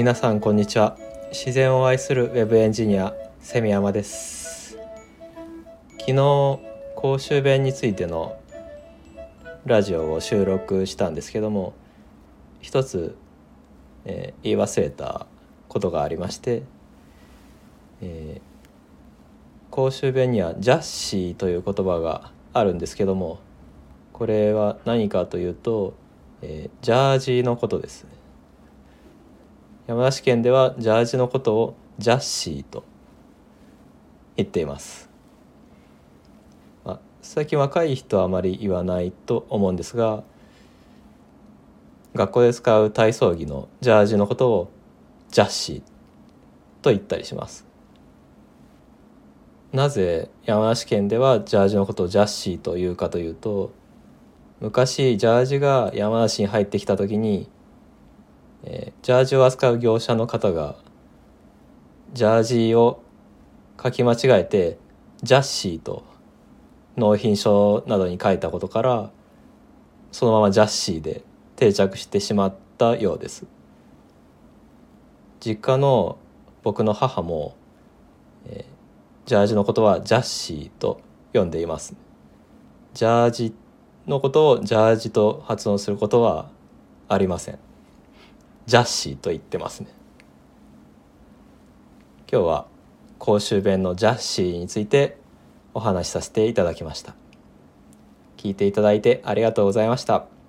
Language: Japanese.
皆さんこんにちは。自然を愛するウェブエンジニアセミヤマです。昨日公衆弁についてのラジオを収録したんですけども一つ、えー、言い忘れたことがありまして、えー、公衆弁にはジャッシーという言葉があるんですけどもこれは何かというと、えー、ジャージーのことです。ね山梨県ではジャージのことをジャッシーと言っています、まあ、最近若い人はあまり言わないと思うんですが学校で使う体操着のジャージのことをジャッシーと言ったりします。なぜ山梨県ではジャージのことをジャッシーというかというと昔ジャージが山梨に入ってきた時にえー、ジャージを扱う業者の方がジャージを書き間違えてジャッシーと納品書などに書いたことからそのままジャッシーで定着してしまったようです。実家の僕の母も、えー、ジャージのことはジャッシーと呼んでいます。ジャージのことをジャージと発音することはありません。ジャッシーと言ってますね。今日は公衆弁のジャッシーについてお話しさせていただきました。聞いていただいてありがとうございました。